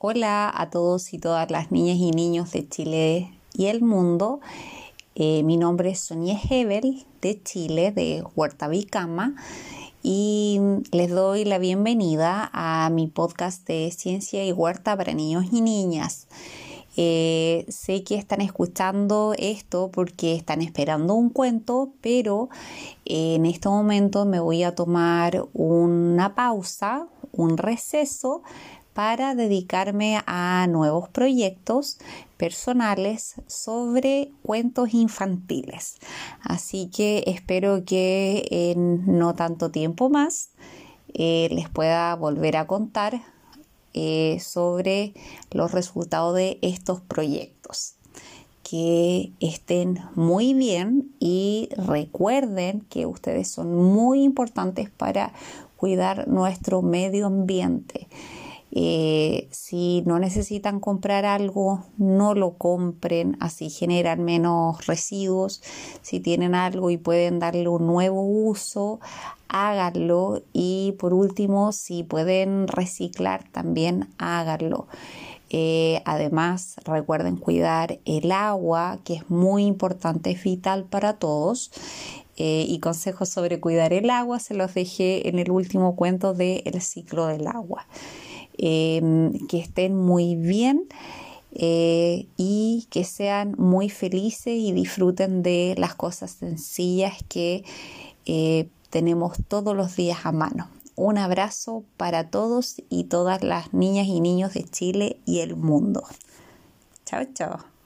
Hola a todos y todas las niñas y niños de Chile y el mundo. Eh, mi nombre es Sonia Hebel de Chile, de Huerta Vicama, y les doy la bienvenida a mi podcast de Ciencia y Huerta para niños y niñas. Eh, sé que están escuchando esto porque están esperando un cuento, pero eh, en este momento me voy a tomar una pausa, un receso para dedicarme a nuevos proyectos personales sobre cuentos infantiles. Así que espero que en no tanto tiempo más eh, les pueda volver a contar eh, sobre los resultados de estos proyectos. Que estén muy bien y recuerden que ustedes son muy importantes para cuidar nuestro medio ambiente. Eh, si no necesitan comprar algo, no lo compren, así generan menos residuos. Si tienen algo y pueden darle un nuevo uso, háganlo. Y por último, si pueden reciclar, también háganlo. Eh, además, recuerden cuidar el agua, que es muy importante, es vital para todos. Eh, y consejos sobre cuidar el agua se los dejé en el último cuento de El ciclo del agua. Em, que estén muy bien eh, y que sean muy felices y disfruten de las cosas sencillas que eh, tenemos todos los días a mano. Un abrazo para todos y todas las niñas y niños de Chile y el mundo. Chao, chao.